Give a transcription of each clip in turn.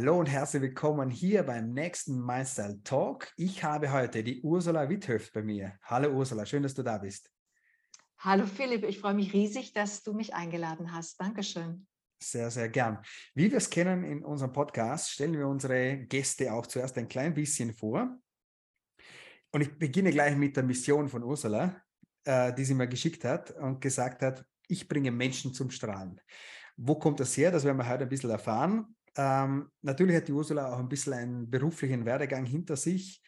Hallo und herzlich willkommen hier beim nächsten Mindstyle Talk. Ich habe heute die Ursula Witthöft bei mir. Hallo Ursula, schön, dass du da bist. Hallo Philipp, ich freue mich riesig, dass du mich eingeladen hast. Dankeschön. Sehr, sehr gern. Wie wir es kennen in unserem Podcast, stellen wir unsere Gäste auch zuerst ein klein bisschen vor. Und ich beginne gleich mit der Mission von Ursula, äh, die sie mir geschickt hat und gesagt hat, ich bringe Menschen zum Strahlen. Wo kommt das her? Das werden wir heute ein bisschen erfahren. Ähm, natürlich hat die Ursula auch ein bisschen einen beruflichen Werdegang hinter sich.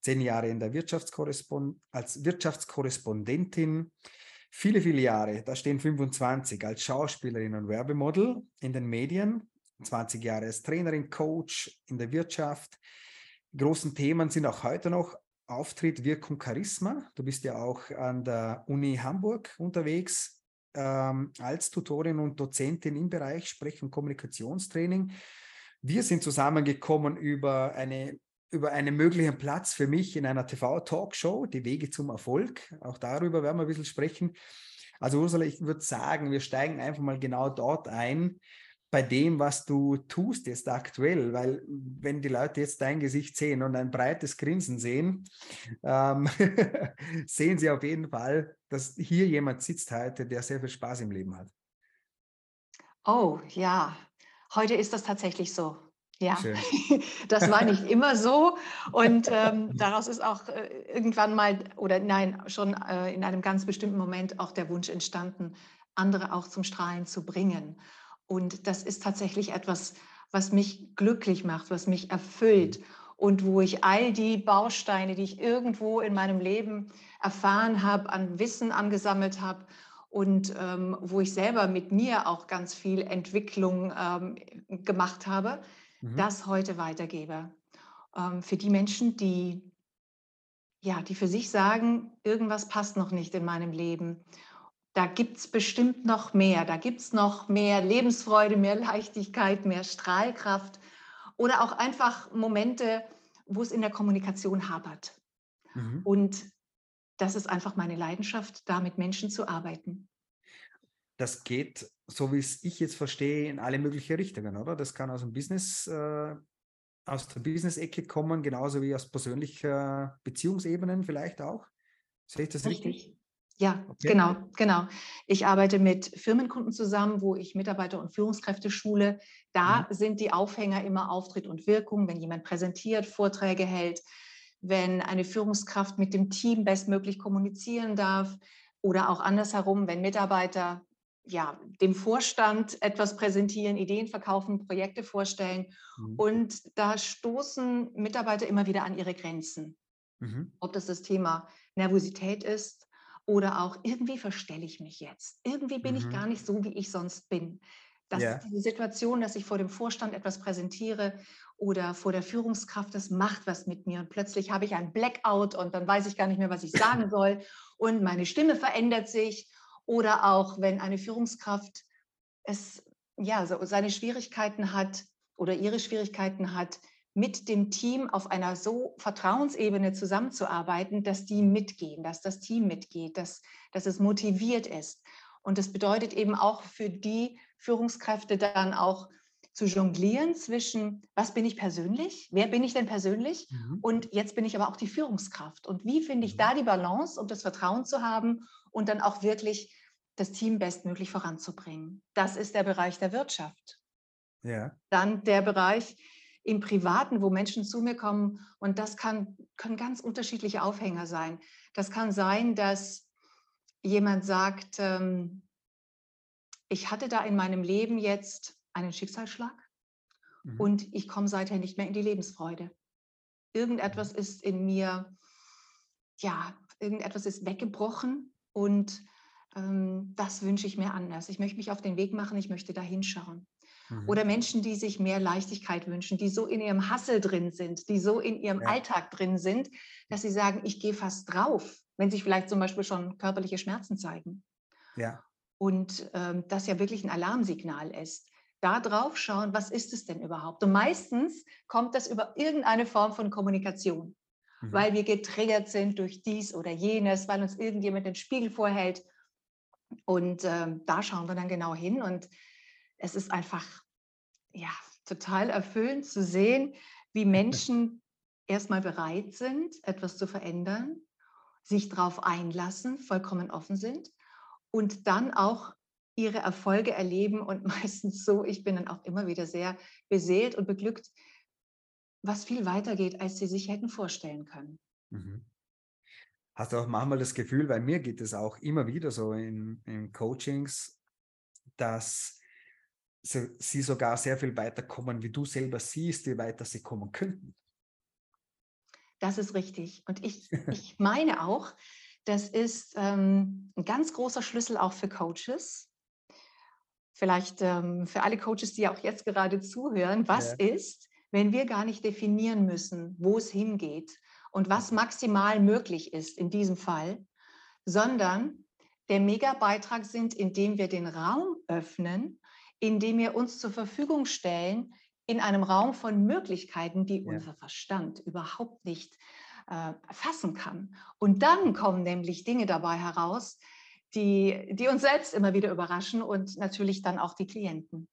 Zehn Jahre in der Wirtschaftskorrespond als Wirtschaftskorrespondentin, viele, viele Jahre, da stehen 25 als Schauspielerin und Werbemodel in den Medien, 20 Jahre als Trainerin, Coach in der Wirtschaft. Die großen Themen sind auch heute noch Auftritt, Wirkung, Charisma. Du bist ja auch an der Uni Hamburg unterwegs ähm, als Tutorin und Dozentin im Bereich Sprech- und Kommunikationstraining. Wir sind zusammengekommen über eine über einen möglichen Platz für mich in einer TV-Talkshow, die Wege zum Erfolg. Auch darüber werden wir ein bisschen sprechen. Also Ursula, ich würde sagen, wir steigen einfach mal genau dort ein, bei dem, was du tust jetzt aktuell, weil wenn die Leute jetzt dein Gesicht sehen und ein breites Grinsen sehen, ähm, sehen sie auf jeden Fall, dass hier jemand sitzt heute, der sehr viel Spaß im Leben hat. Oh ja, heute ist das tatsächlich so. Ja, das war nicht immer so. Und ähm, daraus ist auch äh, irgendwann mal, oder nein, schon äh, in einem ganz bestimmten Moment auch der Wunsch entstanden, andere auch zum Strahlen zu bringen. Und das ist tatsächlich etwas, was mich glücklich macht, was mich erfüllt mhm. und wo ich all die Bausteine, die ich irgendwo in meinem Leben erfahren habe, an Wissen angesammelt habe und ähm, wo ich selber mit mir auch ganz viel Entwicklung ähm, gemacht habe, mhm. das heute weitergebe. Ähm, für die Menschen, die ja, die für sich sagen, irgendwas passt noch nicht in meinem Leben da gibt es bestimmt noch mehr. Da gibt es noch mehr Lebensfreude, mehr Leichtigkeit, mehr Strahlkraft oder auch einfach Momente, wo es in der Kommunikation hapert. Mhm. Und das ist einfach meine Leidenschaft, da mit Menschen zu arbeiten. Das geht, so wie es ich jetzt verstehe, in alle möglichen Richtungen, oder? Das kann aus dem Business, äh, aus der Business-Ecke kommen, genauso wie aus persönlicher Beziehungsebenen vielleicht auch. Sehe ich das richtig? richtig? Ja, okay. genau, genau. Ich arbeite mit Firmenkunden zusammen, wo ich Mitarbeiter und Führungskräfte schule. Da mhm. sind die Aufhänger immer Auftritt und Wirkung, wenn jemand präsentiert, Vorträge hält, wenn eine Führungskraft mit dem Team bestmöglich kommunizieren darf oder auch andersherum, wenn Mitarbeiter ja, dem Vorstand etwas präsentieren, Ideen verkaufen, Projekte vorstellen. Mhm. Und da stoßen Mitarbeiter immer wieder an ihre Grenzen. Mhm. Ob das das Thema Nervosität ist, oder auch irgendwie verstelle ich mich jetzt. Irgendwie bin mhm. ich gar nicht so, wie ich sonst bin. Das ja. ist diese Situation, dass ich vor dem Vorstand etwas präsentiere oder vor der Führungskraft, das macht was mit mir. Und plötzlich habe ich ein Blackout und dann weiß ich gar nicht mehr, was ich sagen soll. Und meine Stimme verändert sich. Oder auch, wenn eine Führungskraft es, ja, so seine Schwierigkeiten hat oder ihre Schwierigkeiten hat, mit dem Team auf einer so Vertrauensebene zusammenzuarbeiten, dass die mitgehen, dass das Team mitgeht, dass, dass es motiviert ist. Und das bedeutet eben auch für die Führungskräfte dann auch zu jonglieren zwischen, was bin ich persönlich, wer bin ich denn persönlich mhm. und jetzt bin ich aber auch die Führungskraft. Und wie finde ich mhm. da die Balance, um das Vertrauen zu haben und dann auch wirklich das Team bestmöglich voranzubringen. Das ist der Bereich der Wirtschaft. Ja. Dann der Bereich im Privaten, wo Menschen zu mir kommen. Und das kann, können ganz unterschiedliche Aufhänger sein. Das kann sein, dass jemand sagt, ähm, ich hatte da in meinem Leben jetzt einen Schicksalsschlag mhm. und ich komme seither nicht mehr in die Lebensfreude. Irgendetwas mhm. ist in mir, ja, irgendetwas ist weggebrochen und das wünsche ich mir anders. Ich möchte mich auf den Weg machen, ich möchte da hinschauen. Mhm. Oder Menschen, die sich mehr Leichtigkeit wünschen, die so in ihrem Hassel drin sind, die so in ihrem ja. Alltag drin sind, dass sie sagen, ich gehe fast drauf, wenn sich vielleicht zum Beispiel schon körperliche Schmerzen zeigen. Ja. Und ähm, das ja wirklich ein Alarmsignal ist. Da drauf schauen, was ist es denn überhaupt? Und meistens kommt das über irgendeine Form von Kommunikation, mhm. weil wir getriggert sind durch dies oder jenes, weil uns irgendjemand den Spiegel vorhält. Und ähm, da schauen wir dann genau hin und es ist einfach, ja, total erfüllend zu sehen, wie Menschen erstmal bereit sind, etwas zu verändern, sich darauf einlassen, vollkommen offen sind und dann auch ihre Erfolge erleben und meistens so, ich bin dann auch immer wieder sehr beseelt und beglückt, was viel weiter geht, als sie sich hätten vorstellen können. Mhm. Hast du auch manchmal das Gefühl, weil mir geht es auch immer wieder so in, in Coachings, dass sie sogar sehr viel weiter kommen, wie du selber siehst, wie weiter sie kommen könnten. Das ist richtig. Und ich, ich meine auch, das ist ähm, ein ganz großer Schlüssel auch für Coaches. Vielleicht ähm, für alle Coaches, die auch jetzt gerade zuhören. Was ja. ist, wenn wir gar nicht definieren müssen, wo es hingeht und was maximal möglich ist in diesem Fall, sondern der Mega-Beitrag sind, indem wir den Raum öffnen, indem wir uns zur Verfügung stellen in einem Raum von Möglichkeiten, die ja. unser Verstand überhaupt nicht äh, fassen kann. Und dann kommen nämlich Dinge dabei heraus, die, die uns selbst immer wieder überraschen und natürlich dann auch die Klienten.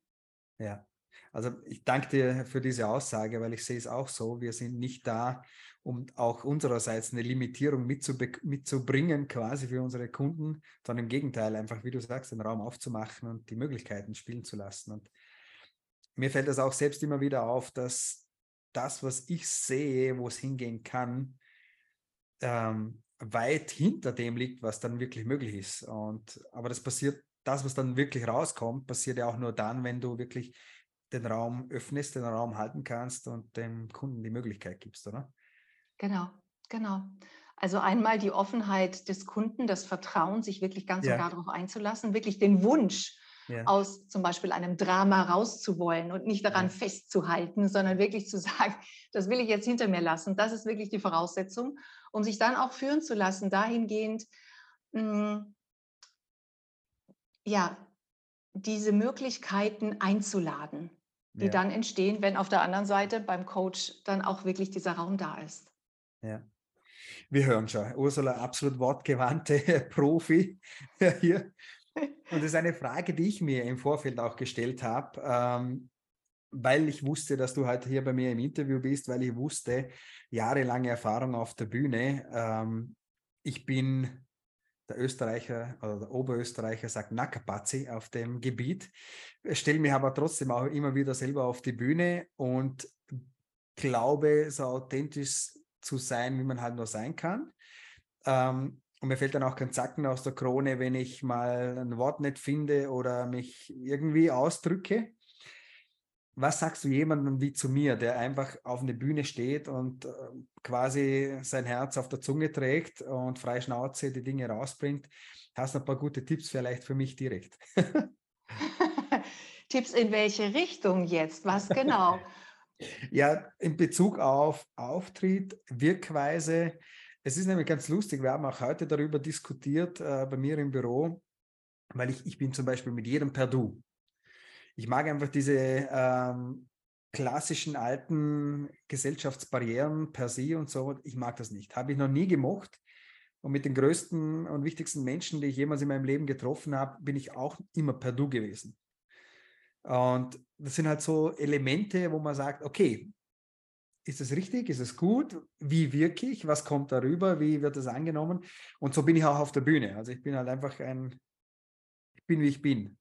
Ja, also ich danke dir für diese Aussage, weil ich sehe es auch so. Wir sind nicht da, um auch unsererseits eine Limitierung mitzubringen, quasi für unsere Kunden, sondern im Gegenteil, einfach, wie du sagst, den Raum aufzumachen und die Möglichkeiten spielen zu lassen. Und mir fällt das auch selbst immer wieder auf, dass das, was ich sehe, wo es hingehen kann, ähm, weit hinter dem liegt, was dann wirklich möglich ist. Und, aber das passiert, das, was dann wirklich rauskommt, passiert ja auch nur dann, wenn du wirklich den Raum öffnest, den Raum halten kannst und dem Kunden die Möglichkeit gibst, oder? Genau, genau. Also einmal die Offenheit des Kunden, das Vertrauen, sich wirklich ganz ja. und gar darauf einzulassen, wirklich den Wunsch ja. aus zum Beispiel einem Drama rauszuwollen und nicht daran ja. festzuhalten, sondern wirklich zu sagen, das will ich jetzt hinter mir lassen. Das ist wirklich die Voraussetzung, um sich dann auch führen zu lassen, dahingehend, mh, hm, ja, diese Möglichkeiten einzuladen, die ja. dann entstehen, wenn auf der anderen Seite beim Coach dann auch wirklich dieser Raum da ist. Ja. Wir hören schon, Ursula, absolut wortgewandte Profi hier. Und das ist eine Frage, die ich mir im Vorfeld auch gestellt habe, ähm, weil ich wusste, dass du heute hier bei mir im Interview bist, weil ich wusste, jahrelange Erfahrung auf der Bühne. Ähm, ich bin der Österreicher oder der Oberösterreicher sagt Nackerpatzi auf dem Gebiet, stelle mich aber trotzdem auch immer wieder selber auf die Bühne und glaube, so authentisch zu sein, wie man halt nur sein kann. Ähm, und mir fällt dann auch kein Zacken aus der Krone, wenn ich mal ein Wort nicht finde oder mich irgendwie ausdrücke. Was sagst du jemandem wie zu mir, der einfach auf einer Bühne steht und äh, quasi sein Herz auf der Zunge trägt und frei Schnauze die Dinge rausbringt? Hast du ein paar gute Tipps vielleicht für mich direkt? Tipps in welche Richtung jetzt? Was genau? Ja, in Bezug auf Auftritt, Wirkweise, es ist nämlich ganz lustig, wir haben auch heute darüber diskutiert äh, bei mir im Büro, weil ich, ich bin zum Beispiel mit jedem per Du. Ich mag einfach diese ähm, klassischen alten Gesellschaftsbarrieren per se und so. Ich mag das nicht. Habe ich noch nie gemocht. Und mit den größten und wichtigsten Menschen, die ich jemals in meinem Leben getroffen habe, bin ich auch immer per Du gewesen. Und das sind halt so Elemente, wo man sagt, okay, ist es richtig? Ist es gut? Wie wirke ich? Was kommt darüber? Wie wird es angenommen? Und so bin ich auch auf der Bühne. Also ich bin halt einfach ein, ich bin wie ich bin.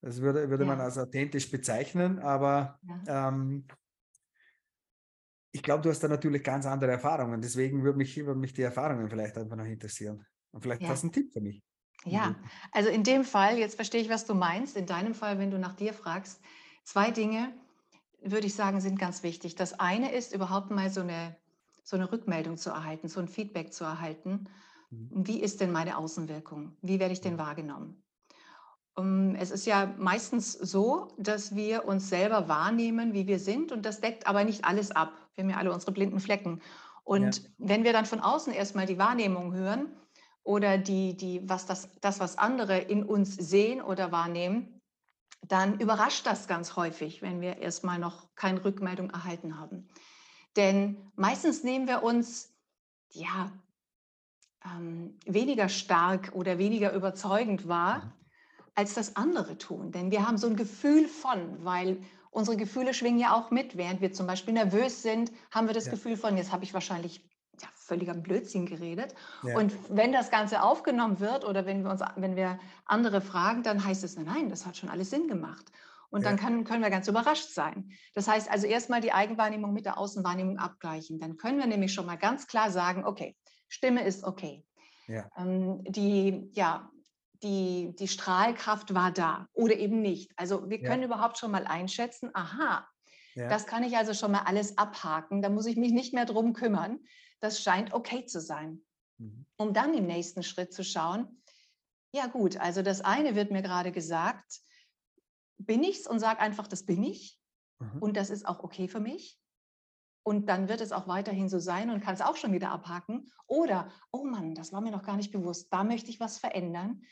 Das würde, würde ja. man als authentisch bezeichnen, aber ja. ähm, ich glaube, du hast da natürlich ganz andere Erfahrungen. Deswegen würde mich, würde mich die Erfahrungen vielleicht einfach noch interessieren. Und vielleicht ja. hast du einen Tipp für mich. Ja, also in dem Fall, jetzt verstehe ich, was du meinst. In deinem Fall, wenn du nach dir fragst, zwei Dinge würde ich sagen, sind ganz wichtig. Das eine ist überhaupt mal so eine, so eine Rückmeldung zu erhalten, so ein Feedback zu erhalten. Mhm. Wie ist denn meine Außenwirkung? Wie werde ich denn wahrgenommen? Um, es ist ja meistens so, dass wir uns selber wahrnehmen, wie wir sind, und das deckt aber nicht alles ab. Wir haben ja alle unsere blinden Flecken. Und ja. wenn wir dann von außen erstmal die Wahrnehmung hören oder die, die, was das, das, was andere in uns sehen oder wahrnehmen, dann überrascht das ganz häufig, wenn wir erstmal noch keine Rückmeldung erhalten haben. Denn meistens nehmen wir uns ja ähm, weniger stark oder weniger überzeugend wahr, mhm. als das andere tun. Denn wir haben so ein Gefühl von, weil unsere Gefühle schwingen ja auch mit. Während wir zum Beispiel nervös sind, haben wir das ja. Gefühl von, jetzt habe ich wahrscheinlich völliger Blödsinn geredet. Ja. Und wenn das Ganze aufgenommen wird oder wenn wir, uns, wenn wir andere fragen, dann heißt es, nein, das hat schon alles Sinn gemacht. Und dann kann, können wir ganz überrascht sein. Das heißt also erstmal die Eigenwahrnehmung mit der Außenwahrnehmung abgleichen. Dann können wir nämlich schon mal ganz klar sagen, okay, Stimme ist okay. Ja. Ähm, die, ja, die, die Strahlkraft war da oder eben nicht. Also wir können ja. überhaupt schon mal einschätzen, aha, ja. das kann ich also schon mal alles abhaken, da muss ich mich nicht mehr drum kümmern. Das scheint okay zu sein. Mhm. Um dann im nächsten Schritt zu schauen, ja gut, also das eine wird mir gerade gesagt, bin ich's und sage einfach, das bin ich mhm. und das ist auch okay für mich. Und dann wird es auch weiterhin so sein und kann es auch schon wieder abhaken. Oder, oh Mann, das war mir noch gar nicht bewusst, da möchte ich was verändern.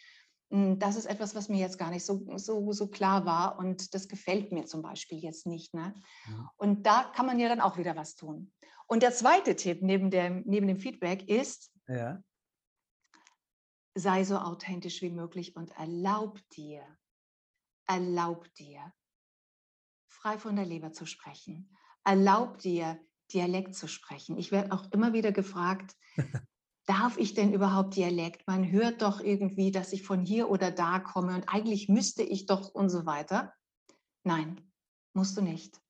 Hm, das ist etwas, was mir jetzt gar nicht so, so, so klar war und das gefällt mir zum Beispiel jetzt nicht. Ne? Ja. Und da kann man ja dann auch wieder was tun. Und der zweite Tipp neben dem, neben dem Feedback ist, ja. sei so authentisch wie möglich und erlaub dir, erlaub dir, frei von der Leber zu sprechen. Erlaub dir, Dialekt zu sprechen. Ich werde auch immer wieder gefragt, darf ich denn überhaupt Dialekt? Man hört doch irgendwie, dass ich von hier oder da komme und eigentlich müsste ich doch und so weiter. Nein, musst du nicht.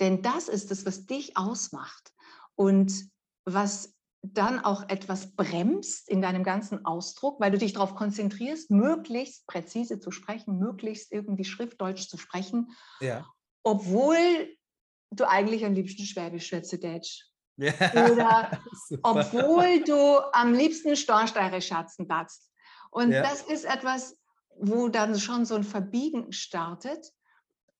Denn das ist es, was dich ausmacht und was dann auch etwas bremst in deinem ganzen Ausdruck, weil du dich darauf konzentrierst, möglichst präzise zu sprechen, möglichst irgendwie Schriftdeutsch zu sprechen, ja. obwohl du eigentlich am liebsten Schwäbisch schwätze Deutsch ja, Oder obwohl du am liebsten Stornsteire schatzen darfst. Und ja. das ist etwas, wo dann schon so ein Verbiegen startet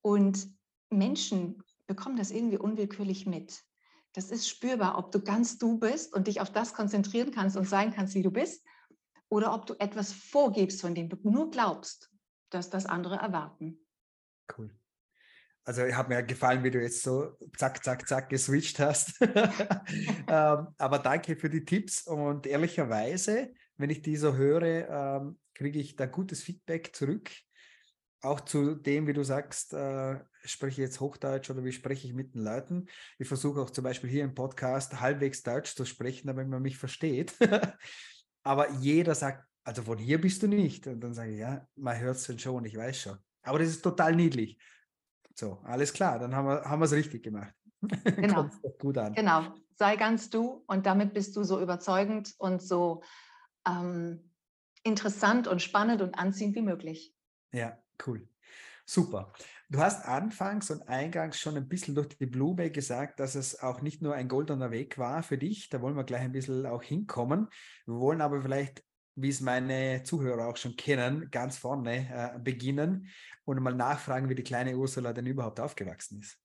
und Menschen bekommen das irgendwie unwillkürlich mit. Das ist spürbar, ob du ganz du bist und dich auf das konzentrieren kannst und sein kannst, wie du bist, oder ob du etwas vorgibst, von dem du nur glaubst, dass das andere erwarten. Cool. Also hat mir gefallen, wie du jetzt so zack, zack, zack geswitcht hast. ähm, aber danke für die Tipps und ehrlicherweise, wenn ich die so höre, ähm, kriege ich da gutes Feedback zurück. Auch zu dem, wie du sagst, äh, spreche ich jetzt Hochdeutsch oder wie spreche ich mit den Leuten. Ich versuche auch zum Beispiel hier im Podcast halbwegs Deutsch zu sprechen, damit man mich versteht. aber jeder sagt, also von hier bist du nicht. Und dann sage ich, ja, man hört es schon, ich weiß schon. Aber das ist total niedlich. So, alles klar, dann haben wir haben es richtig gemacht. Genau. gut an. Genau, sei ganz du und damit bist du so überzeugend und so ähm, interessant und spannend und anziehend wie möglich. Ja, cool. Super. Du hast anfangs und eingangs schon ein bisschen durch die Blume gesagt, dass es auch nicht nur ein goldener Weg war für dich. Da wollen wir gleich ein bisschen auch hinkommen. Wir wollen aber vielleicht wie es meine Zuhörer auch schon kennen, ganz vorne äh, beginnen und mal nachfragen, wie die kleine Ursula denn überhaupt aufgewachsen ist.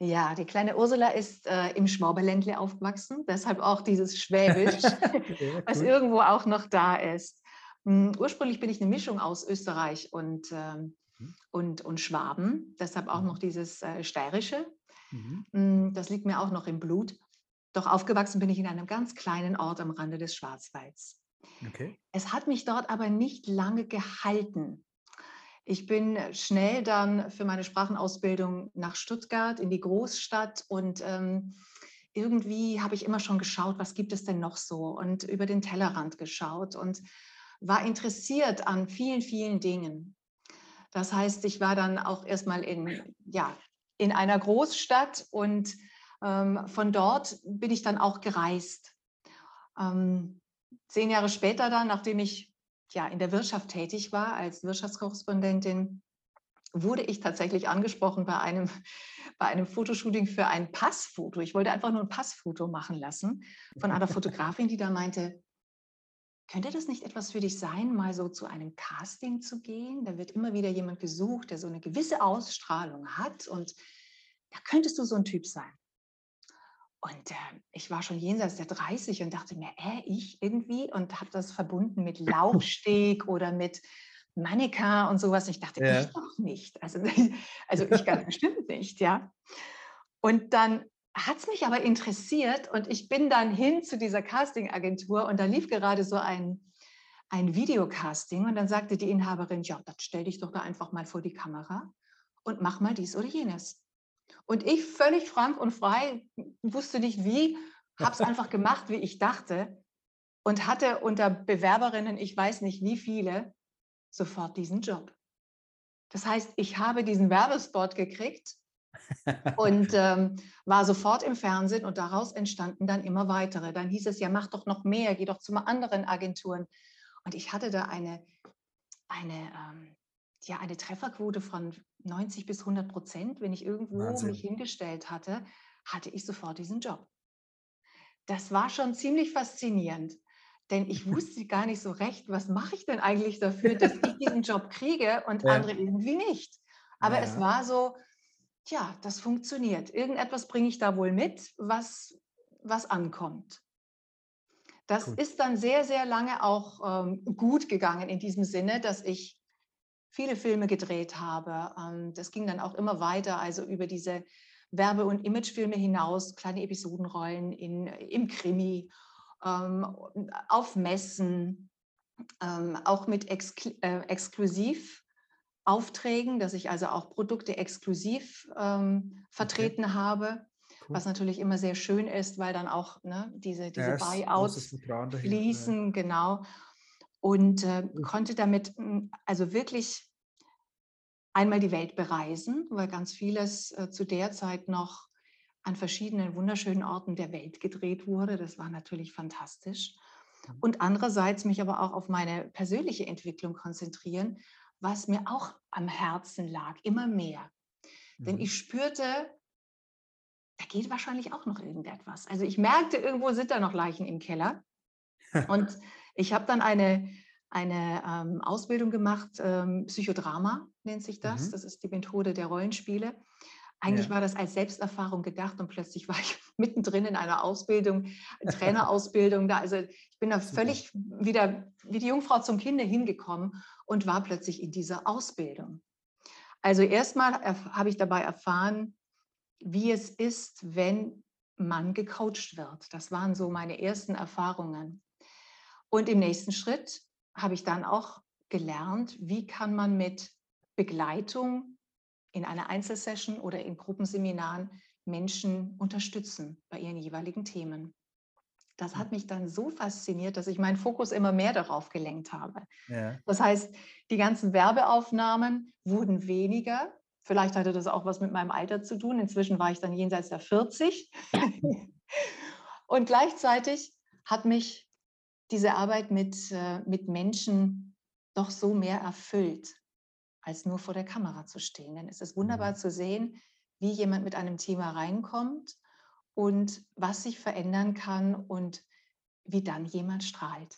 Ja, die kleine Ursula ist äh, im Schwauberländle aufgewachsen, deshalb auch dieses Schwäbisch, ja, was irgendwo auch noch da ist. Hm, ursprünglich bin ich eine Mischung aus Österreich und, ähm, mhm. und, und Schwaben, deshalb auch mhm. noch dieses äh, Steirische. Mhm. Um, das liegt mir auch noch im Blut. Doch aufgewachsen bin ich in einem ganz kleinen Ort am Rande des Schwarzwalds. Okay. Es hat mich dort aber nicht lange gehalten. Ich bin schnell dann für meine Sprachenausbildung nach Stuttgart in die Großstadt und ähm, irgendwie habe ich immer schon geschaut, was gibt es denn noch so und über den Tellerrand geschaut und war interessiert an vielen, vielen Dingen. Das heißt, ich war dann auch erstmal in, ja, in einer Großstadt und ähm, von dort bin ich dann auch gereist. Ähm, zehn Jahre später dann, nachdem ich ja in der Wirtschaft tätig war als Wirtschaftskorrespondentin, wurde ich tatsächlich angesprochen bei einem, bei einem Fotoshooting für ein Passfoto. Ich wollte einfach nur ein Passfoto machen lassen von einer Fotografin, die da meinte, könnte das nicht etwas für dich sein, mal so zu einem Casting zu gehen? Da wird immer wieder jemand gesucht, der so eine gewisse Ausstrahlung hat und da könntest du so ein Typ sein. Und äh, ich war schon jenseits der 30 und dachte mir, äh, ich irgendwie und habe das verbunden mit Laufsteg oder mit Mannequin und sowas. Ich dachte, ja. ich doch nicht. Also, also ich ganz bestimmt nicht, ja. Und dann hat es mich aber interessiert und ich bin dann hin zu dieser Castingagentur und da lief gerade so ein, ein Videocasting und dann sagte die Inhaberin, ja, das stell dich doch da einfach mal vor die Kamera und mach mal dies oder jenes. Und ich völlig frank und frei, wusste nicht wie, habe es einfach gemacht, wie ich dachte und hatte unter Bewerberinnen, ich weiß nicht wie viele, sofort diesen Job. Das heißt, ich habe diesen Werbespot gekriegt und ähm, war sofort im Fernsehen und daraus entstanden dann immer weitere. Dann hieß es ja, mach doch noch mehr, geh doch zu anderen Agenturen. Und ich hatte da eine, eine, ähm, ja, eine Trefferquote von 90 bis 100 Prozent. Wenn ich irgendwo Wahnsinn. mich hingestellt hatte, hatte ich sofort diesen Job. Das war schon ziemlich faszinierend, denn ich wusste gar nicht so recht, was mache ich denn eigentlich dafür, dass ich diesen Job kriege und ja. andere irgendwie nicht. Aber ja. es war so, ja, das funktioniert. Irgendetwas bringe ich da wohl mit, was, was ankommt. Das gut. ist dann sehr, sehr lange auch ähm, gut gegangen in diesem Sinne, dass ich viele Filme gedreht habe. Ähm, das ging dann auch immer weiter, also über diese Werbe- und Imagefilme hinaus, kleine Episodenrollen in, im Krimi, ähm, auf Messen, ähm, auch mit Exkl äh, exklusiv Aufträgen, dass ich also auch Produkte exklusiv ähm, vertreten okay. habe, cool. was natürlich immer sehr schön ist, weil dann auch ne, diese, diese ja, Buyouts fließen, ja. genau. Und äh, konnte damit hm, also wirklich einmal die Welt bereisen, weil ganz vieles äh, zu der Zeit noch an verschiedenen wunderschönen Orten der Welt gedreht wurde. Das war natürlich fantastisch. Mhm. Und andererseits mich aber auch auf meine persönliche Entwicklung konzentrieren was mir auch am Herzen lag, immer mehr. Mhm. Denn ich spürte, da geht wahrscheinlich auch noch irgendetwas. Also ich merkte, irgendwo sind da noch Leichen im Keller. Und ich habe dann eine, eine ähm, Ausbildung gemacht, ähm, Psychodrama nennt sich das. Mhm. Das ist die Methode der Rollenspiele. Eigentlich ja. war das als Selbsterfahrung gedacht und plötzlich war ich mittendrin in einer Ausbildung, Trainerausbildung da. Also ich bin da völlig wieder wie die Jungfrau zum Kinde hingekommen und war plötzlich in dieser Ausbildung. Also erstmal habe ich dabei erfahren, wie es ist, wenn man gecoacht wird. Das waren so meine ersten Erfahrungen. Und im nächsten Schritt habe ich dann auch gelernt, wie kann man mit Begleitung in einer Einzelsession oder in Gruppenseminaren Menschen unterstützen bei ihren jeweiligen Themen. Das hat mich dann so fasziniert, dass ich meinen Fokus immer mehr darauf gelenkt habe. Ja. Das heißt, die ganzen Werbeaufnahmen wurden weniger. Vielleicht hatte das auch was mit meinem Alter zu tun. Inzwischen war ich dann jenseits der 40. Und gleichzeitig hat mich diese Arbeit mit, äh, mit Menschen doch so mehr erfüllt als nur vor der Kamera zu stehen. Denn es ist wunderbar mhm. zu sehen, wie jemand mit einem Thema reinkommt und was sich verändern kann und wie dann jemand strahlt.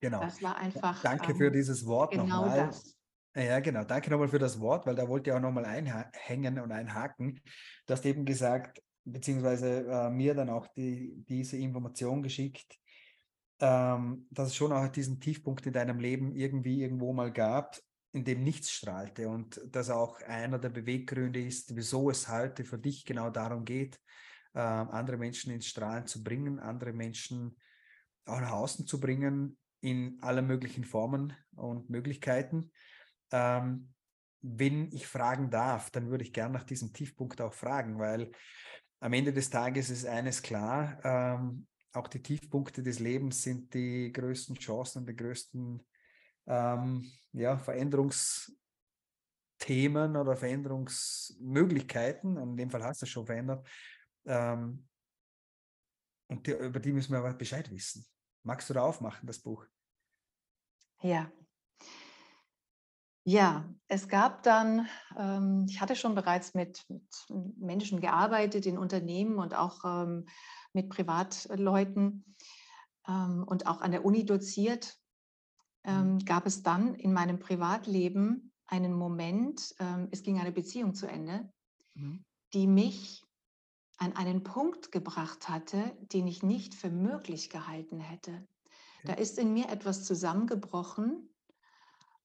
Genau. Das war einfach. Danke ähm, für dieses Wort genau nochmal. Das. Ja, genau. Danke nochmal für das Wort, weil da wollte ich auch nochmal einhängen und einhaken. Du hast eben gesagt, beziehungsweise äh, mir dann auch die, diese Information geschickt, ähm, dass es schon auch diesen Tiefpunkt in deinem Leben irgendwie irgendwo mal gab, in dem nichts strahlte und das auch einer der Beweggründe ist, wieso es heute für dich genau darum geht, äh, andere Menschen ins Strahlen zu bringen, andere Menschen auch nach außen zu bringen in allen möglichen Formen und Möglichkeiten. Ähm, wenn ich fragen darf, dann würde ich gerne nach diesem Tiefpunkt auch fragen, weil am Ende des Tages ist eines klar, ähm, auch die Tiefpunkte des Lebens sind die größten Chancen und die größten ähm, ja, Veränderungsthemen oder Veränderungsmöglichkeiten, in dem Fall hast du es schon verändert, ähm, und die, über die müssen wir aber Bescheid wissen. Magst du da aufmachen, das Buch? Ja. Ja, es gab dann, ähm, ich hatte schon bereits mit, mit, Menschen gearbeitet in Unternehmen und auch ähm, mit Privatleuten ähm, und auch an der Uni doziert ähm, mhm. gab es dann in meinem Privatleben einen Moment, ähm, es ging eine Beziehung zu Ende, mhm. die mich an einen Punkt gebracht hatte, den ich nicht für möglich gehalten hätte. Okay. Da ist in mir etwas zusammengebrochen,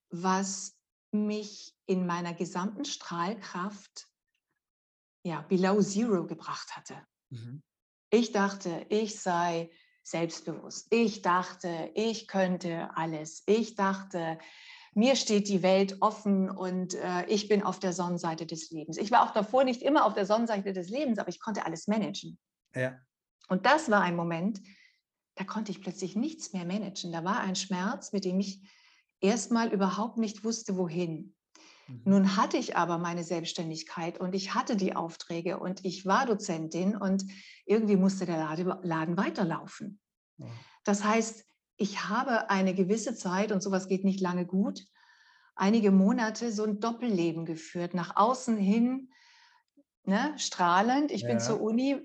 was mich in meiner gesamten Strahlkraft ja, below zero gebracht hatte. Mhm. Ich dachte, ich sei selbstbewusst. Ich dachte, ich könnte alles. Ich dachte, mir steht die Welt offen und äh, ich bin auf der Sonnenseite des Lebens. Ich war auch davor nicht immer auf der Sonnenseite des Lebens, aber ich konnte alles managen. Ja. Und das war ein Moment, da konnte ich plötzlich nichts mehr managen. Da war ein Schmerz, mit dem ich erstmal überhaupt nicht wusste, wohin. Mhm. Nun hatte ich aber meine Selbstständigkeit und ich hatte die Aufträge und ich war Dozentin und irgendwie musste der Laden weiterlaufen. Ja. Das heißt, ich habe eine gewisse Zeit, und sowas geht nicht lange gut, einige Monate so ein Doppelleben geführt, nach außen hin ne, strahlend. Ich ja. bin zur Uni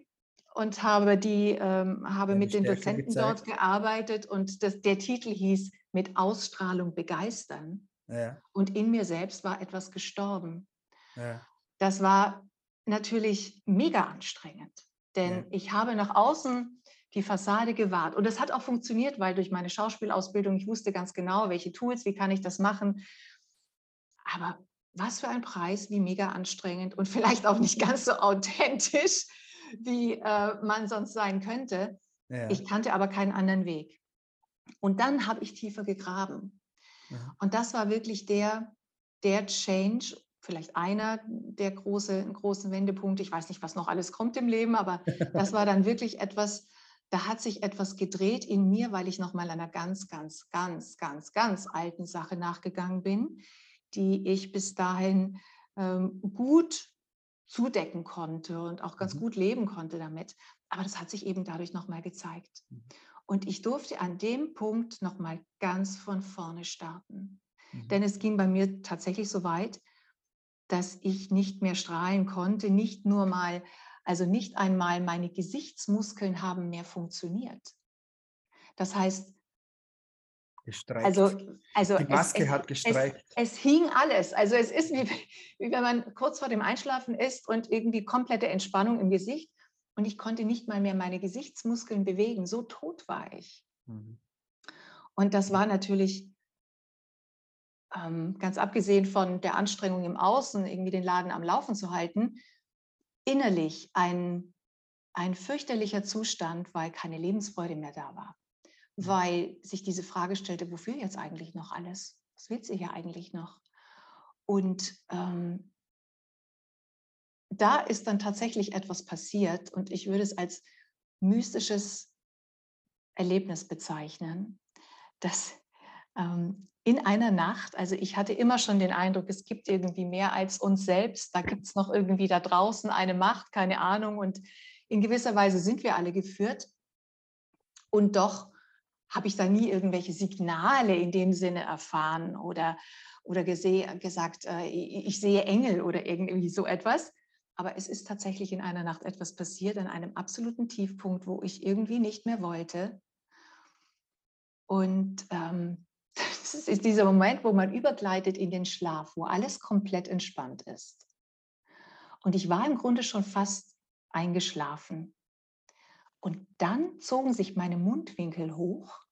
und habe, die, ähm, habe mit den Dozenten gezeigt. dort gearbeitet und das, der Titel hieß Mit Ausstrahlung begeistern. Ja. Und in mir selbst war etwas gestorben. Ja. Das war natürlich mega anstrengend, denn ja. ich habe nach außen die Fassade gewahrt. Und das hat auch funktioniert, weil durch meine Schauspielausbildung, ich wusste ganz genau, welche Tools, wie kann ich das machen. Aber was für ein Preis, wie mega anstrengend und vielleicht auch nicht ganz so authentisch, wie äh, man sonst sein könnte. Ja. Ich kannte aber keinen anderen Weg. Und dann habe ich tiefer gegraben. Ja. Und das war wirklich der, der Change, vielleicht einer der große, großen Wendepunkte. Ich weiß nicht, was noch alles kommt im Leben, aber das war dann wirklich etwas, da hat sich etwas gedreht in mir, weil ich nochmal einer ganz, ganz, ganz, ganz, ganz alten Sache nachgegangen bin, die ich bis dahin ähm, gut zudecken konnte und auch ganz mhm. gut leben konnte damit. Aber das hat sich eben dadurch nochmal gezeigt. Mhm. Und ich durfte an dem Punkt nochmal ganz von vorne starten. Mhm. Denn es ging bei mir tatsächlich so weit, dass ich nicht mehr strahlen konnte, nicht nur mal also nicht einmal meine Gesichtsmuskeln haben mehr funktioniert. Das heißt, Gestreikt. Also, also die Maske es, hat gestreikt. Es, es, hing alles. Also es ist wie, wie wenn man kurz vor dem Einschlafen ist und irgendwie komplette Entspannung im Gesicht und ich konnte nicht mal mehr meine Gesichtsmuskeln bewegen. So tot war ich. Mhm. Und das war natürlich ähm, ganz abgesehen von der Anstrengung im Außen, irgendwie den Laden am Laufen zu halten, innerlich ein, ein fürchterlicher Zustand, weil keine Lebensfreude mehr da war. Mhm. Weil sich diese Frage stellte, wofür jetzt eigentlich noch alles? Was will sie hier eigentlich noch? Und ähm, da ist dann tatsächlich etwas passiert und ich würde es als mystisches Erlebnis bezeichnen, dass ähm, in einer Nacht, also ich hatte immer schon den Eindruck, es gibt irgendwie mehr als uns selbst, da gibt es noch irgendwie da draußen eine Macht, keine Ahnung und in gewisser Weise sind wir alle geführt und doch habe ich da nie irgendwelche Signale in dem Sinne erfahren oder, oder gesagt, äh, ich sehe Engel oder irgendwie so etwas. Aber es ist tatsächlich in einer Nacht etwas passiert, an einem absoluten Tiefpunkt, wo ich irgendwie nicht mehr wollte. Und ähm, das ist dieser Moment, wo man übergleitet in den Schlaf, wo alles komplett entspannt ist. Und ich war im Grunde schon fast eingeschlafen. Und dann zogen sich meine Mundwinkel hoch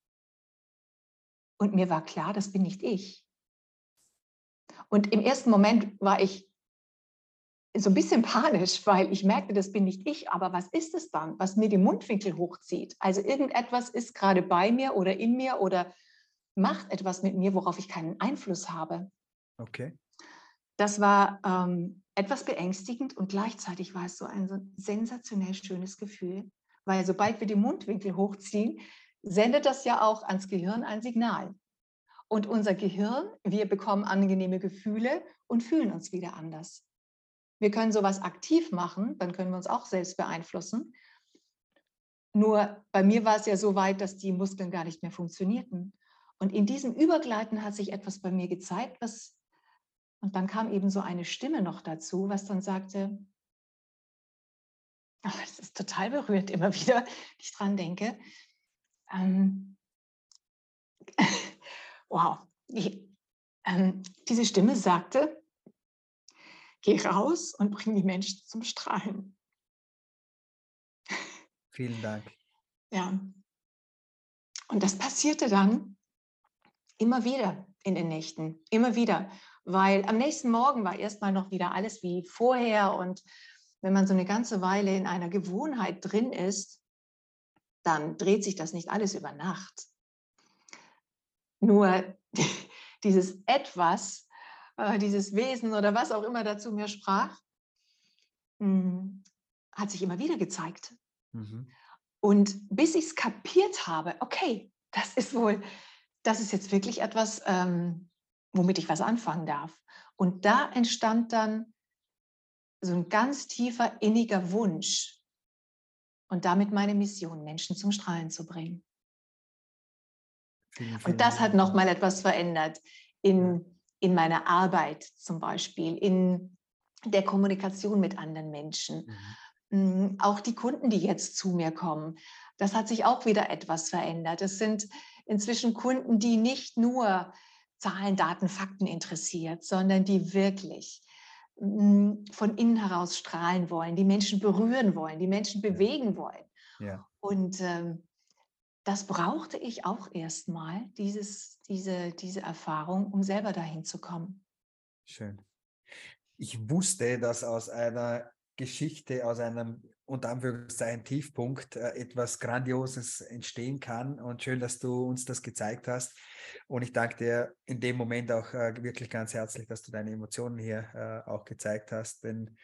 und mir war klar, das bin nicht ich. Und im ersten Moment war ich so ein bisschen panisch, weil ich merkte, das bin nicht ich, aber was ist es dann, was mir die Mundwinkel hochzieht? Also irgendetwas ist gerade bei mir oder in mir oder macht etwas mit mir, worauf ich keinen Einfluss habe. Okay. Das war ähm, etwas beängstigend und gleichzeitig war es so ein so sensationell schönes Gefühl, weil sobald wir die Mundwinkel hochziehen, sendet das ja auch ans Gehirn ein Signal. Und unser Gehirn, wir bekommen angenehme Gefühle und fühlen uns wieder anders. Wir können sowas aktiv machen, dann können wir uns auch selbst beeinflussen. Nur bei mir war es ja so weit, dass die Muskeln gar nicht mehr funktionierten. Und in diesem Übergleiten hat sich etwas bei mir gezeigt, was, und dann kam eben so eine Stimme noch dazu, was dann sagte, oh, das ist total berührend immer wieder, wenn ich dran denke. Ähm, wow, die, ähm, diese Stimme sagte, geh raus und bring die Menschen zum Strahlen. Vielen Dank. Ja. Und das passierte dann Immer wieder in den Nächten, immer wieder, weil am nächsten Morgen war erstmal noch wieder alles wie vorher und wenn man so eine ganze Weile in einer Gewohnheit drin ist, dann dreht sich das nicht alles über Nacht. Nur dieses Etwas, äh, dieses Wesen oder was auch immer dazu mir sprach, mh, hm, hat sich immer wieder gezeigt. Mhm. Und bis ich es kapiert habe, okay, das ist wohl, das ist jetzt wirklich etwas, ähm, womit ich was anfangen darf. Und da entstand dann so ein ganz tiefer inniger Wunsch und damit meine Mission, Menschen zum Strahlen zu bringen. Vielen, vielen und das hat nochmal etwas verändert in, in meiner Arbeit zum Beispiel, in der Kommunikation mit anderen Menschen. Mhm. Mm, auch die Kunden, die jetzt zu mir kommen, das hat sich auch wieder etwas verändert. Es sind inzwischen Kunden, die nicht nur Zahlen, Daten, Fakten interessiert, sondern die wirklich hm, von innen heraus strahlen wollen, die Menschen berühren wollen, die Menschen bewegen wollen. Ja. Und ähm, das brauchte ich auch erstmal, dieses, diese, diese Erfahrung, um selber dahin zu kommen. Schön. Ich wusste, dass aus einer Geschichte, aus einem unter Anführungszeichen Tiefpunkt äh, etwas Grandioses entstehen kann. Und schön, dass du uns das gezeigt hast. Und ich danke dir in dem Moment auch äh, wirklich ganz herzlich, dass du deine Emotionen hier äh, auch gezeigt hast. Denn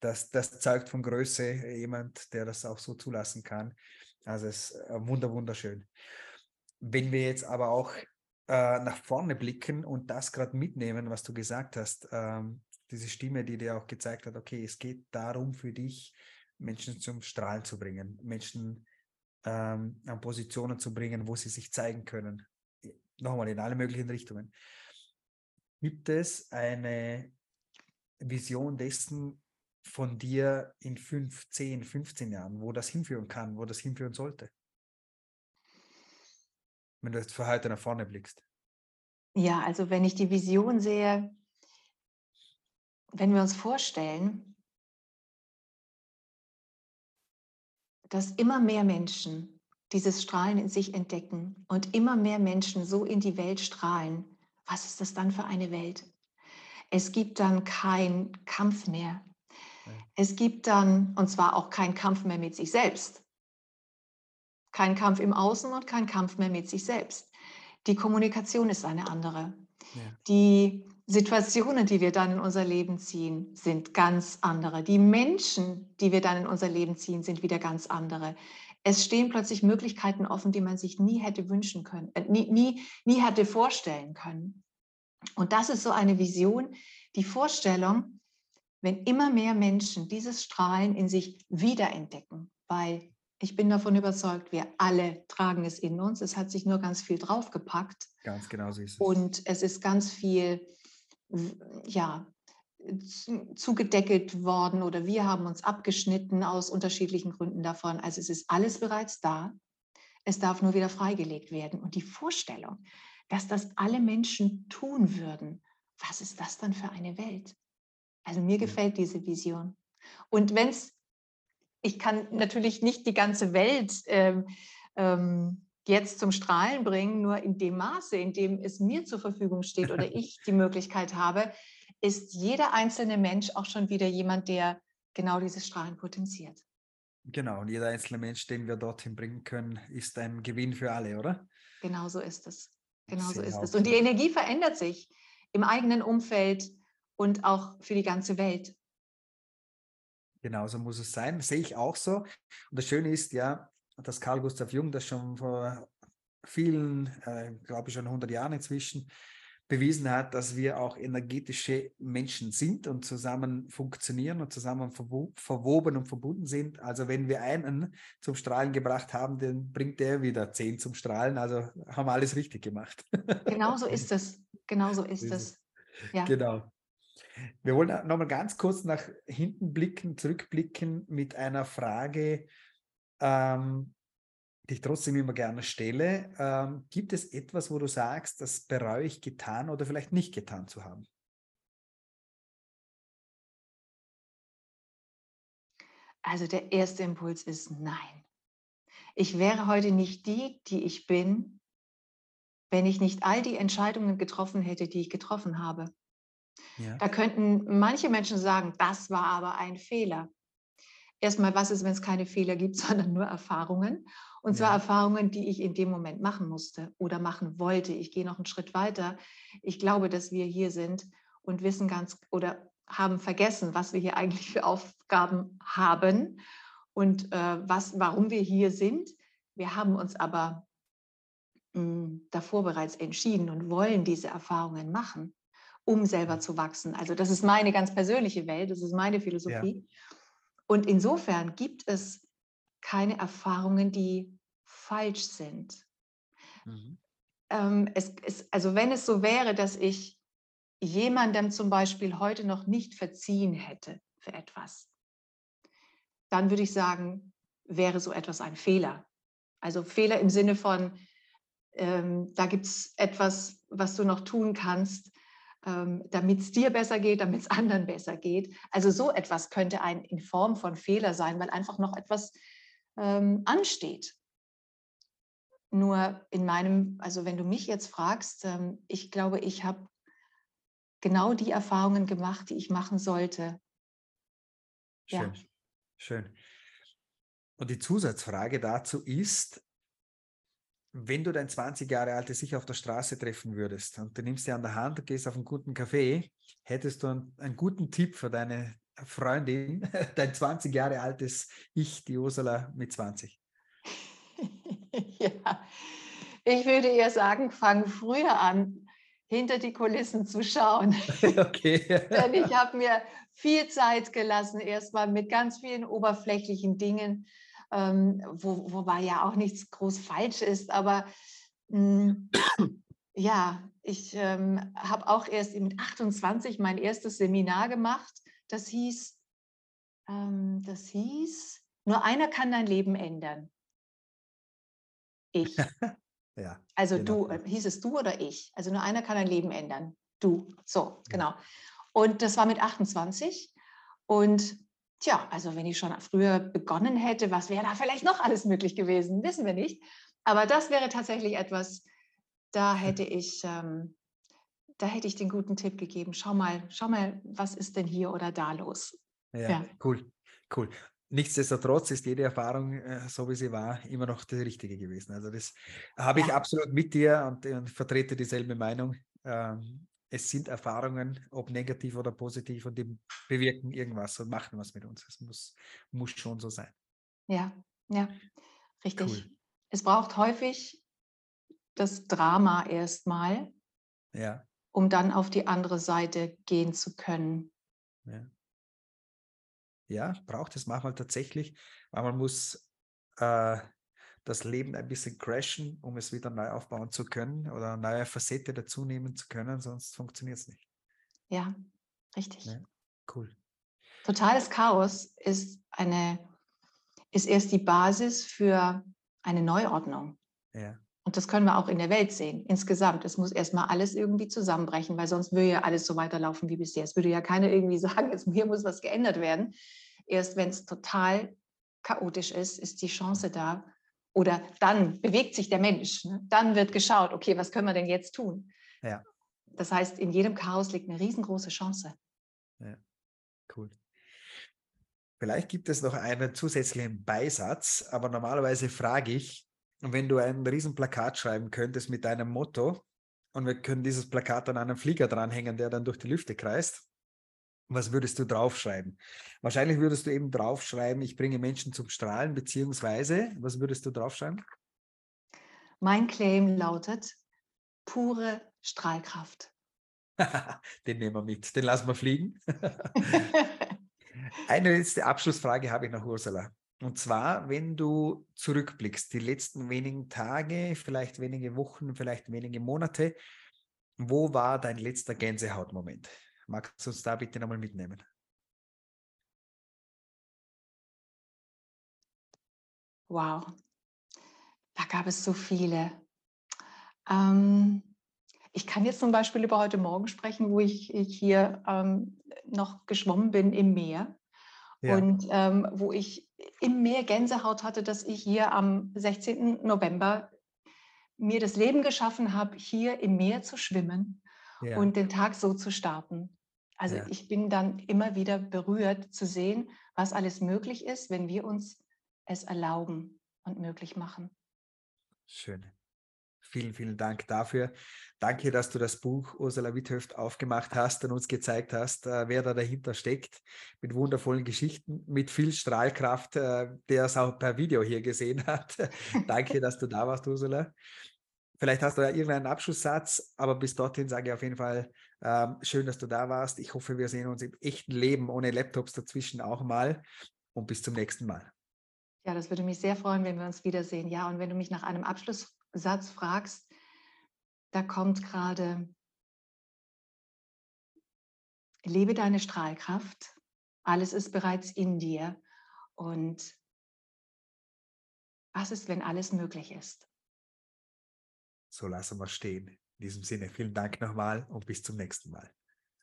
das, das zeugt von Größe jemand, der das auch so zulassen kann. Also es ist wunder, wunderschön. Wenn wir jetzt aber auch nach vorne blicken und das gerade mitnehmen, was du gesagt hast, ähm, diese Stimme, die dir auch gezeigt hat, okay, es geht darum für dich, Menschen zum Strahlen zu bringen, Menschen ähm, an Positionen zu bringen, wo sie sich zeigen können. Nochmal in alle möglichen Richtungen. Gibt es eine Vision dessen von dir in 5, 10, 15 Jahren, wo das hinführen kann, wo das hinführen sollte? Wenn du jetzt für heute nach vorne blickst. Ja, also wenn ich die Vision sehe, wenn wir uns vorstellen, dass immer mehr Menschen dieses Strahlen in sich entdecken und immer mehr Menschen so in die Welt strahlen, was ist das dann für eine Welt? Es gibt dann keinen Kampf mehr. Es gibt dann, und zwar auch keinen Kampf mehr mit sich selbst. Kein Kampf im Außen und kein Kampf mehr mit sich selbst. Die Kommunikation ist eine andere. Ja. Die Situationen, die wir dann in unser Leben ziehen, sind ganz andere. Die Menschen, die wir dann in unser Leben ziehen, sind wieder ganz andere. Es stehen plötzlich Möglichkeiten offen, die man sich nie hätte wünschen können, äh, nie, nie, nie hätte vorstellen können. Und das ist so eine Vision, die Vorstellung, wenn immer mehr Menschen dieses Strahlen in sich wiederentdecken, weil ich bin davon überzeugt, wir alle tragen es in uns. Es hat sich nur ganz viel draufgepackt. Ganz genau so ist es. Und es ist ganz viel ja, zugedeckelt worden oder wir haben uns abgeschnitten aus unterschiedlichen Gründen davon. Also es ist alles bereits da. Es darf nur wieder freigelegt werden. Und die Vorstellung, dass das alle Menschen tun würden, was ist das dann für eine Welt? Also mir gefällt diese Vision. Und wenn es, ich kann natürlich nicht die ganze Welt ähm, ähm, jetzt zum Strahlen bringen, nur in dem Maße, in dem es mir zur Verfügung steht oder ich die Möglichkeit habe, ist jeder einzelne Mensch auch schon wieder jemand, der genau dieses Strahlen potenziert. Genau, und jeder einzelne Mensch, den wir dorthin bringen können, ist ein Gewinn für alle, oder? Genau so ist es. Genau so ist es. Und die Energie verändert sich im eigenen Umfeld und auch für die ganze Welt. Genau so muss es sein, sehe ich auch so. Und das Schöne ist ja, dass Karl Gustav Jung das schon vor vielen, äh, glaube ich schon 100 Jahren inzwischen, bewiesen hat, dass wir auch energetische Menschen sind und zusammen funktionieren und zusammen verwoben und verbunden sind. Also wenn wir einen zum Strahlen gebracht haben, dann bringt der wieder zehn zum Strahlen. Also haben wir alles richtig gemacht. Genau so ist es. Genau so ist es. Ja. Genau. Wir wollen nochmal ganz kurz nach hinten blicken, zurückblicken mit einer Frage, ähm, die ich trotzdem immer gerne stelle. Ähm, gibt es etwas, wo du sagst, das bereue ich getan oder vielleicht nicht getan zu haben? Also der erste Impuls ist nein. Ich wäre heute nicht die, die ich bin, wenn ich nicht all die Entscheidungen getroffen hätte, die ich getroffen habe. Ja. Da könnten manche Menschen sagen, das war aber ein Fehler erstmal, was ist, wenn es keine Fehler gibt, sondern nur Erfahrungen. Und zwar ja. Erfahrungen, die ich in dem Moment machen musste oder machen wollte. Ich gehe noch einen Schritt weiter. Ich glaube, dass wir hier sind und wissen ganz oder haben vergessen, was wir hier eigentlich für Aufgaben haben und äh, was, warum wir hier sind. Wir haben uns aber mh, hm, davor bereits entschieden und wollen diese Erfahrungen machen, um selber zu wachsen. Also das ist meine ganz persönliche Welt, das ist meine Philosophie. Ja. Und insofern gibt es keine Erfahrungen, die falsch sind. Mhm. Ähm, es, es, also wenn es so wäre, dass ich jemandem zum Beispiel heute noch nicht verziehen hätte für etwas, dann würde ich sagen, wäre so etwas ein Fehler. Also Fehler im Sinne von, ähm, da gibt es etwas, was du noch tun kannst, ähm, damit es dir besser geht, damit es anderen besser geht. Also so etwas könnte ein in Form von Fehler sein, weil einfach noch etwas ähm, ansteht. Nur in meinem, also wenn du mich jetzt fragst, ähm, ich glaube, ich habe genau die Erfahrungen gemacht, die ich machen sollte. Schön, ja. schön. Und die Zusatzfrage dazu ist, wenn du dein 20 Jahre altes Ich auf der Straße treffen würdest und du nimmst dir an der Hand, gehst auf einen guten Café, hättest du einen, einen guten Tipp für deine Freundin, dein 20 Jahre altes Ich, die Ursula mit 20? ja, ich würde eher sagen, fang früher an, hinter die Kulissen zu schauen. Okay. Denn ich habe mir viel Zeit gelassen, erstmal mit ganz vielen oberflächlichen Dingen, ähm, wo, wobei ja auch nichts groß falsch ist, aber mh, hm, ja, ich ähm, habe auch erst mit 28 mein erstes Seminar gemacht. Das hieß, ähm, das hieß, nur einer kann dein Leben ändern. Ich. ja, also genau. du, äh, hieß es du oder ich? Also nur einer kann dein Leben ändern. Du. So, genau. Und das war mit 28. Und tja, also wenn ich schon früher begonnen hätte, was wäre da vielleicht noch alles möglich gewesen? Wissen wir nicht. Aber das wäre tatsächlich etwas, da hätte ich, ähm, da hätte ich den guten Tipp gegeben. Schau mal, schau mal, was ist denn hier oder da los? Ja, ja. cool, cool. Nichtsdestotrotz ist jede Erfahrung, äh, so wie sie war, immer noch die richtige gewesen. Also das habe ich absolut mit dir und, und vertrete dieselbe Meinung. Ähm, es sind Erfahrungen, ob negativ oder positiv, und die bewirken irgendwas und machen was mit uns. Es muss, muss schon so sein. Ja, ja, richtig. Cool. Es braucht häufig das Drama erstmal, ja. um dann auf die andere Seite gehen zu können. Ja, ja braucht es manchmal tatsächlich, weil man muss äh, das Leben ein bisschen crashen, um es wieder neu aufbauen zu können oder neue Facette dazu nehmen zu können, sonst funktioniert es nicht. Ja, richtig. Ja, cool. Totales Chaos ist eine ist erst die Basis für eine Neuordnung. Ja. Und das können wir auch in der Welt sehen, insgesamt. Es muss erstmal alles irgendwie zusammenbrechen, weil sonst würde ja alles so weiterlaufen wie bisher. Es würde ja keiner irgendwie sagen, jetzt, hier muss was geändert werden. Erst wenn es total chaotisch ist, ist die Chance da, oder dann bewegt sich der Mensch. Ne? Dann wird geschaut, okay, was können wir denn jetzt tun? Ja. Das heißt, in jedem Chaos liegt eine riesengroße Chance. Ja, cool. Vielleicht gibt es noch einen zusätzlichen Beisatz, aber normalerweise frage ich, wenn du ein Riesenplakat schreiben könntest mit deinem Motto und wir können dieses Plakat an einem Flieger dranhängen, der dann durch die Lüfte kreist, was würdest du draufschreiben? Wahrscheinlich würdest du eben draufschreiben, ich bringe Menschen zum Strahlen, beziehungsweise, was würdest du draufschreiben? Mein Claim lautet pure Strahlkraft. den nehmen wir mit, den lassen wir fliegen. Eine letzte Abschlussfrage habe ich noch, Ursula. Und zwar, wenn du zurückblickst, die letzten wenigen Tage, vielleicht wenige Wochen, vielleicht wenige Monate, wo war dein letzter Gänsehautmoment? Magst du uns da bitte nochmal mitnehmen? Wow, da gab es so viele. Ähm, ich kann jetzt zum Beispiel über heute Morgen sprechen, wo ich, ich hier ähm, noch geschwommen bin im Meer. Ja. Und ähm, wo ich im Meer Gänsehaut hatte, dass ich hier am 16. November mir das Leben geschaffen habe, hier im Meer zu schwimmen ja. und den Tag so zu starten. Also ja. ich bin dann immer wieder berührt zu sehen, was alles möglich ist, wenn wir uns es erlauben. und möglich machen. Schön. Vielen, vielen Dank dafür. Danke, dass du das Buch Ursula Witthöft aufgemacht hast und uns gezeigt hast, äh, wer da dahinter steckt, mit wundervollen Geschichten, mit viel Strahlkraft, äh, der es auch per Video hier gesehen hat. Danke, dass du da warst, Ursula. Vielleicht hast du ja irgendeinen Abschlusssatz, aber bis dorthin sage ich auf jeden Fall, ähm, schön, dass du da warst. Ich hoffe, wir sehen uns im echten Leben ohne Laptops dazwischen auch mal und bis zum nächsten Mal. Ja, das würde mich sehr freuen, wenn wir uns wiedersehen. Ja, und wenn du mich nach einem Abschlusssatz fragst, da kommt gerade, lebe deine Strahlkraft, alles ist bereits in dir und was ist, wenn alles möglich ist? So lassen wir stehen. In diesem Sinne, vielen Dank nochmal und bis zum nächsten Mal.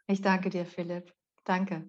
Ich danke dir, Philipp. Danke.